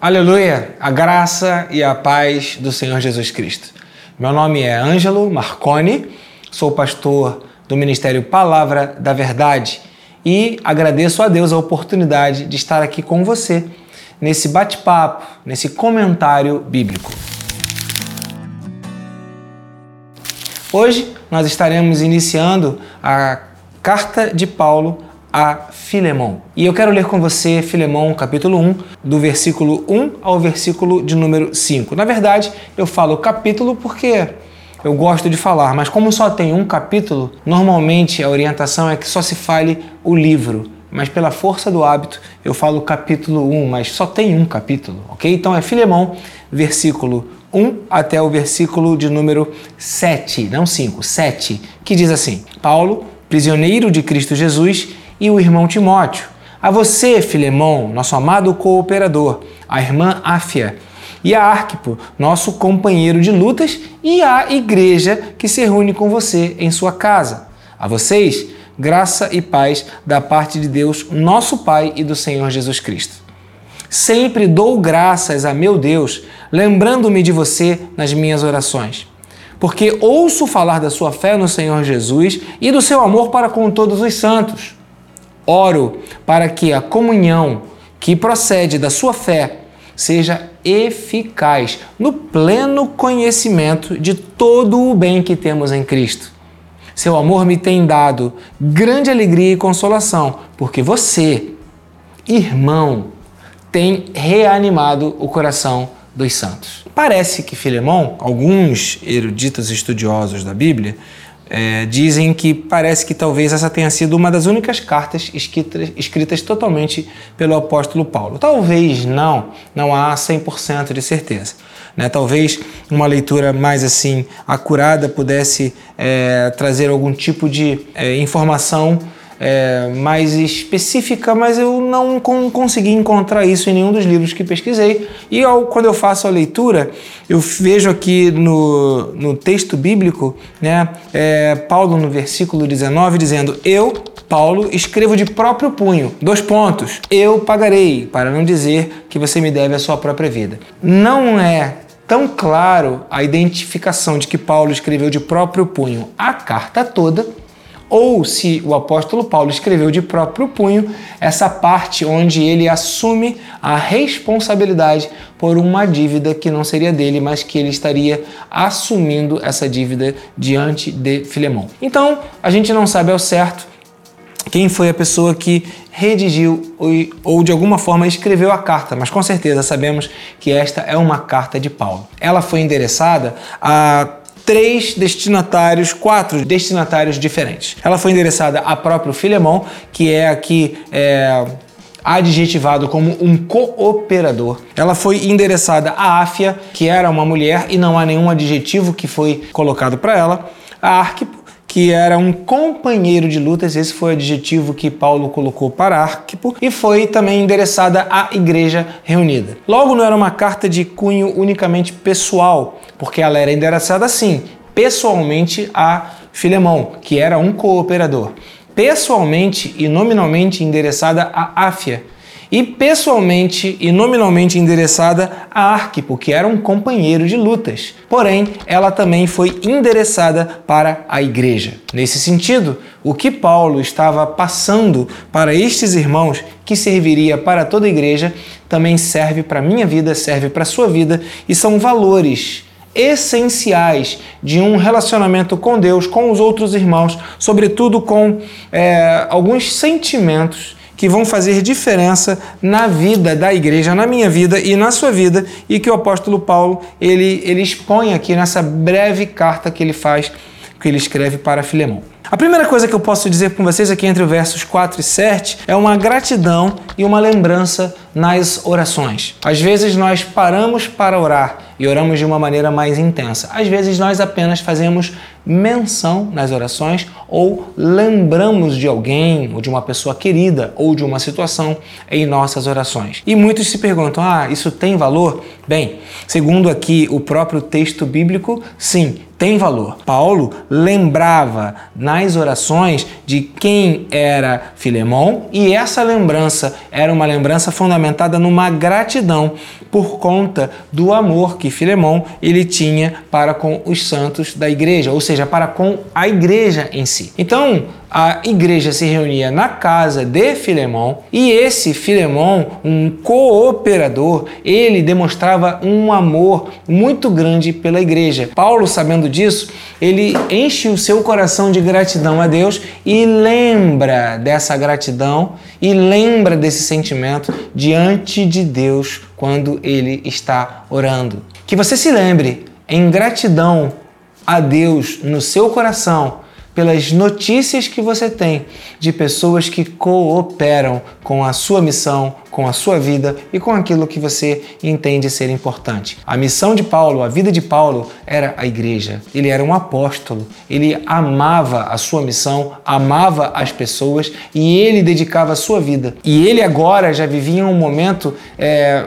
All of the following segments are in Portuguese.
Aleluia! A graça e a paz do Senhor Jesus Cristo. Meu nome é Ângelo Marconi, sou pastor do Ministério Palavra da Verdade e agradeço a Deus a oportunidade de estar aqui com você nesse bate-papo, nesse comentário bíblico. Hoje nós estaremos iniciando a carta de Paulo a Filemão. E eu quero ler com você Filemão, capítulo 1, do versículo 1 ao versículo de número 5. Na verdade, eu falo capítulo porque eu gosto de falar, mas como só tem um capítulo, normalmente a orientação é que só se fale o livro. Mas pela força do hábito, eu falo capítulo 1, mas só tem um capítulo, ok? Então é Filemão, versículo 1 até o versículo de número 7, não 5, 7, que diz assim: Paulo, prisioneiro de Cristo Jesus, e o irmão Timóteo. A você, Filemão, nosso amado cooperador, a irmã Áfia e a Arquipo, nosso companheiro de lutas, e a igreja que se reúne com você em sua casa. A vocês, graça e paz da parte de Deus, nosso Pai e do Senhor Jesus Cristo. Sempre dou graças a meu Deus, lembrando-me de você nas minhas orações. Porque ouço falar da sua fé no Senhor Jesus e do seu amor para com todos os santos Oro para que a comunhão que procede da sua fé seja eficaz no pleno conhecimento de todo o bem que temos em Cristo. Seu amor me tem dado grande alegria e consolação, porque você, irmão, tem reanimado o coração dos santos. Parece que Filemão, alguns eruditos estudiosos da Bíblia, é, dizem que parece que talvez essa tenha sido uma das únicas cartas escritas, escritas totalmente pelo apóstolo Paulo. Talvez não, não há 100% de certeza. Né? Talvez uma leitura mais assim acurada pudesse é, trazer algum tipo de é, informação é, mais específica, mas eu não consegui encontrar isso em nenhum dos livros que pesquisei. E ao, quando eu faço a leitura, eu vejo aqui no, no texto bíblico, né, é, Paulo no versículo 19 dizendo: Eu, Paulo, escrevo de próprio punho. Dois pontos. Eu pagarei, para não dizer que você me deve a sua própria vida. Não é tão claro a identificação de que Paulo escreveu de próprio punho a carta toda ou se o apóstolo Paulo escreveu de próprio punho essa parte onde ele assume a responsabilidade por uma dívida que não seria dele, mas que ele estaria assumindo essa dívida diante de Filemão. Então, a gente não sabe ao certo quem foi a pessoa que redigiu ou de alguma forma escreveu a carta, mas com certeza sabemos que esta é uma carta de Paulo. Ela foi endereçada a três destinatários, quatro destinatários diferentes. Ela foi endereçada a próprio Filemão, que é aqui é, adjetivado como um cooperador. Ela foi endereçada a Áfia, que era uma mulher e não há nenhum adjetivo que foi colocado para ela. A Arquipo, que era um companheiro de lutas, esse foi o adjetivo que Paulo colocou para Arquipo, e foi também endereçada à igreja reunida. Logo, não era uma carta de cunho unicamente pessoal, porque ela era endereçada assim, pessoalmente a Filemão, que era um cooperador, pessoalmente e nominalmente endereçada a Áfia, e pessoalmente e nominalmente endereçada a Arquipo, que era um companheiro de lutas. Porém, ela também foi endereçada para a igreja. Nesse sentido, o que Paulo estava passando para estes irmãos, que serviria para toda a igreja, também serve para a minha vida, serve para a sua vida e são valores essenciais de um relacionamento com Deus, com os outros irmãos, sobretudo com é, alguns sentimentos que vão fazer diferença na vida da igreja, na minha vida e na sua vida, e que o apóstolo Paulo ele, ele expõe aqui nessa breve carta que ele faz, que ele escreve para Filemão. A primeira coisa que eu posso dizer com vocês aqui entre os versos 4 e 7 é uma gratidão e uma lembrança nas orações. Às vezes nós paramos para orar e oramos de uma maneira mais intensa. Às vezes nós apenas fazemos menção nas orações ou lembramos de alguém, ou de uma pessoa querida, ou de uma situação em nossas orações. E muitos se perguntam: ah, isso tem valor? Bem, segundo aqui o próprio texto bíblico, sim, tem valor. Paulo lembrava nas orações de quem era Filemão e essa lembrança era uma lembrança fundamentada numa gratidão por conta do amor que Filemão ele tinha para com os santos da igreja, ou seja, para com a igreja em si. Então, a igreja se reunia na casa de Filemão e esse Filemão, um cooperador, ele demonstrava um amor muito grande pela igreja. Paulo, sabendo disso, ele enche o seu coração de gratidão a Deus e lembra dessa gratidão e lembra desse sentimento diante de Deus quando ele está orando. Que você se lembre em gratidão a Deus no seu coração pelas notícias que você tem de pessoas que cooperam com a sua missão, com a sua vida e com aquilo que você entende ser importante. A missão de Paulo, a vida de Paulo era a igreja. Ele era um apóstolo, ele amava a sua missão, amava as pessoas e ele dedicava a sua vida. E ele agora já vivia um momento. É,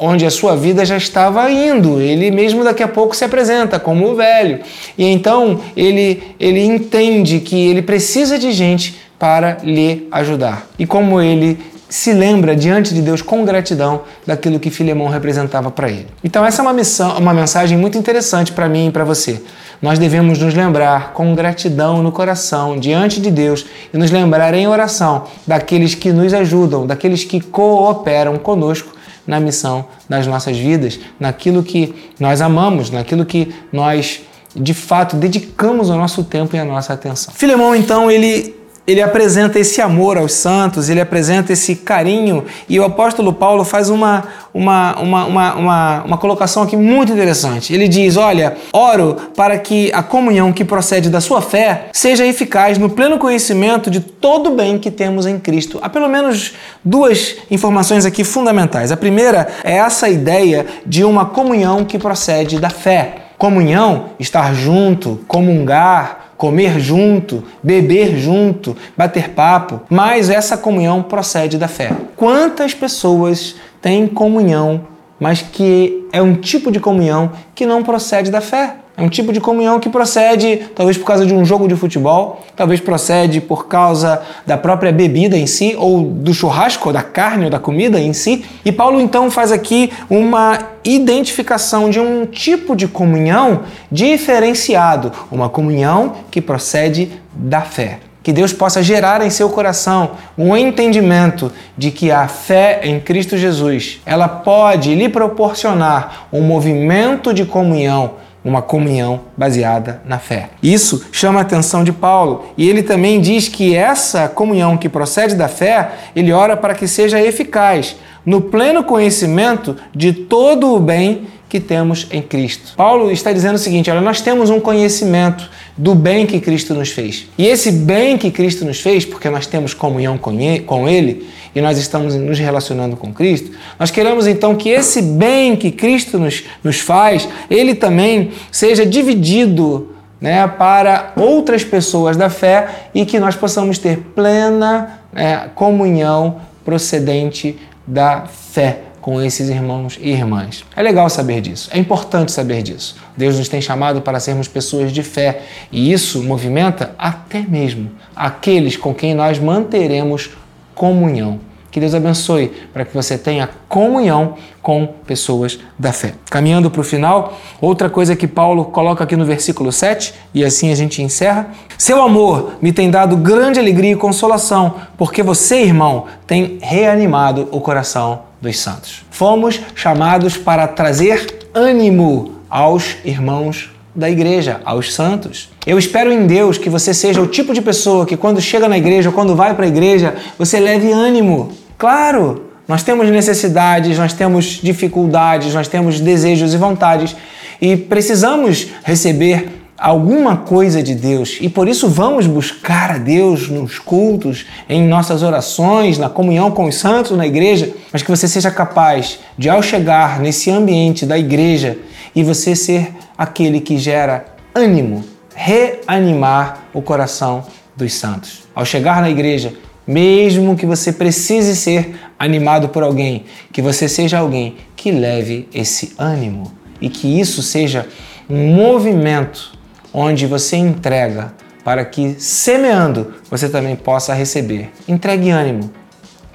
onde a sua vida já estava indo. Ele mesmo daqui a pouco se apresenta como o velho. E então ele, ele entende que ele precisa de gente para lhe ajudar. E como ele se lembra diante de Deus com gratidão daquilo que Filemão representava para ele. Então essa é uma missão, uma mensagem muito interessante para mim e para você. Nós devemos nos lembrar com gratidão no coração diante de Deus e nos lembrar em oração daqueles que nos ajudam, daqueles que cooperam conosco na missão das nossas vidas, naquilo que nós amamos, naquilo que nós de fato dedicamos o nosso tempo e a nossa atenção. Filemão, então, ele ele apresenta esse amor aos santos, ele apresenta esse carinho, e o apóstolo Paulo faz uma, uma, uma, uma, uma, uma colocação aqui muito interessante. Ele diz: Olha, oro para que a comunhão que procede da sua fé seja eficaz no pleno conhecimento de todo o bem que temos em Cristo. Há pelo menos duas informações aqui fundamentais. A primeira é essa ideia de uma comunhão que procede da fé. Comunhão, estar junto, comungar, comer junto, beber junto, bater papo, mas essa comunhão procede da fé. Quantas pessoas têm comunhão, mas que é um tipo de comunhão que não procede da fé? É um tipo de comunhão que procede, talvez por causa de um jogo de futebol, talvez procede por causa da própria bebida em si, ou do churrasco, ou da carne, ou da comida em si. E Paulo então faz aqui uma identificação de um tipo de comunhão diferenciado, uma comunhão que procede da fé. Que Deus possa gerar em seu coração um entendimento de que a fé em Cristo Jesus, ela pode lhe proporcionar um movimento de comunhão uma comunhão baseada na fé. Isso chama a atenção de Paulo e ele também diz que essa comunhão que procede da fé, ele ora para que seja eficaz no pleno conhecimento de todo o bem que temos em Cristo. Paulo está dizendo o seguinte: olha, nós temos um conhecimento do bem que Cristo nos fez. E esse bem que Cristo nos fez, porque nós temos comunhão com Ele e nós estamos nos relacionando com Cristo, nós queremos então que esse bem que Cristo nos, nos faz, ele também seja dividido né, para outras pessoas da fé e que nós possamos ter plena é, comunhão procedente da fé com esses irmãos e irmãs. É legal saber disso, é importante saber disso. Deus nos tem chamado para sermos pessoas de fé e isso movimenta até mesmo aqueles com quem nós manteremos comunhão. Que Deus abençoe para que você tenha comunhão com pessoas da fé. Caminhando para o final, outra coisa que Paulo coloca aqui no versículo 7, e assim a gente encerra: Seu amor me tem dado grande alegria e consolação, porque você, irmão, tem reanimado o coração dos santos. Fomos chamados para trazer ânimo aos irmãos da igreja, aos santos. Eu espero em Deus que você seja o tipo de pessoa que quando chega na igreja ou quando vai para a igreja, você leve ânimo. Claro, nós temos necessidades, nós temos dificuldades, nós temos desejos e vontades e precisamos receber alguma coisa de Deus e por isso vamos buscar a Deus nos cultos, em nossas orações, na comunhão com os santos na igreja, mas que você seja capaz de, ao chegar nesse ambiente da igreja, e você ser aquele que gera ânimo, reanimar o coração dos santos. Ao chegar na igreja, mesmo que você precise ser animado por alguém, que você seja alguém que leve esse ânimo e que isso seja um movimento onde você entrega para que, semeando, você também possa receber. Entregue ânimo,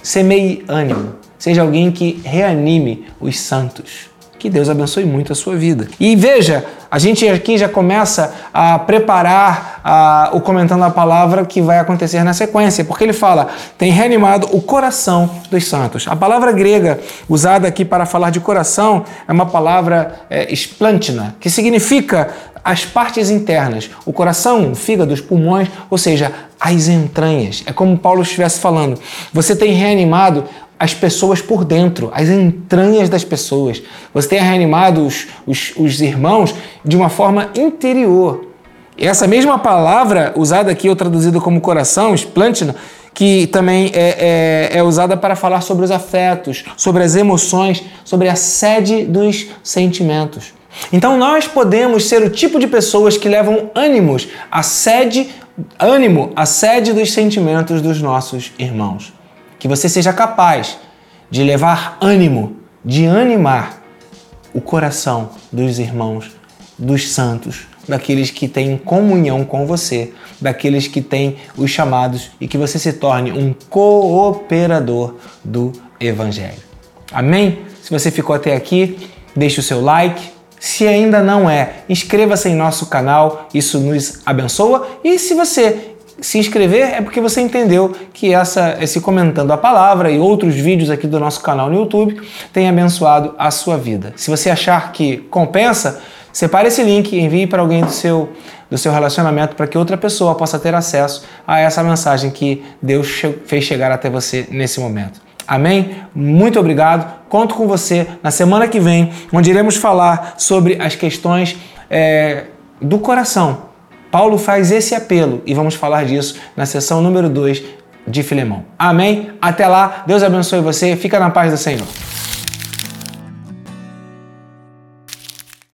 semeie ânimo, seja alguém que reanime os santos. Que Deus abençoe muito a sua vida. E veja, a gente aqui já começa a preparar a, o comentando a palavra que vai acontecer na sequência, porque ele fala: tem reanimado o coração dos santos. A palavra grega usada aqui para falar de coração é uma palavra é, que significa as partes internas, o coração, o fígado, os pulmões, ou seja, as entranhas. É como Paulo estivesse falando. Você tem reanimado as pessoas por dentro, as entranhas das pessoas. Você tem reanimado os, os, os irmãos de uma forma interior. E essa mesma palavra usada aqui, ou traduzida como coração, esplântina, que também é, é, é, usada para falar sobre os afetos, sobre as emoções, sobre a sede dos sentimentos. Então nós podemos ser o tipo de pessoas que levam ânimos, a sede, ânimo, a sede dos sentimentos dos nossos irmãos que você seja capaz de levar ânimo, de animar o coração dos irmãos, dos santos, daqueles que têm comunhão com você, daqueles que têm os chamados e que você se torne um cooperador do Evangelho. Amém? Se você ficou até aqui, deixe o seu like. Se ainda não é, inscreva-se em nosso canal, isso nos abençoa. E se você se inscrever é porque você entendeu que essa, esse comentando a palavra e outros vídeos aqui do nosso canal no YouTube tem abençoado a sua vida. Se você achar que compensa, separe esse link e envie para alguém do seu, do seu relacionamento para que outra pessoa possa ter acesso a essa mensagem que Deus fez chegar até você nesse momento. Amém? Muito obrigado. Conto com você na semana que vem, onde iremos falar sobre as questões é, do coração Paulo faz esse apelo e vamos falar disso na sessão número 2 de Filemão. Amém? Até lá, Deus abençoe você, fica na paz do Senhor.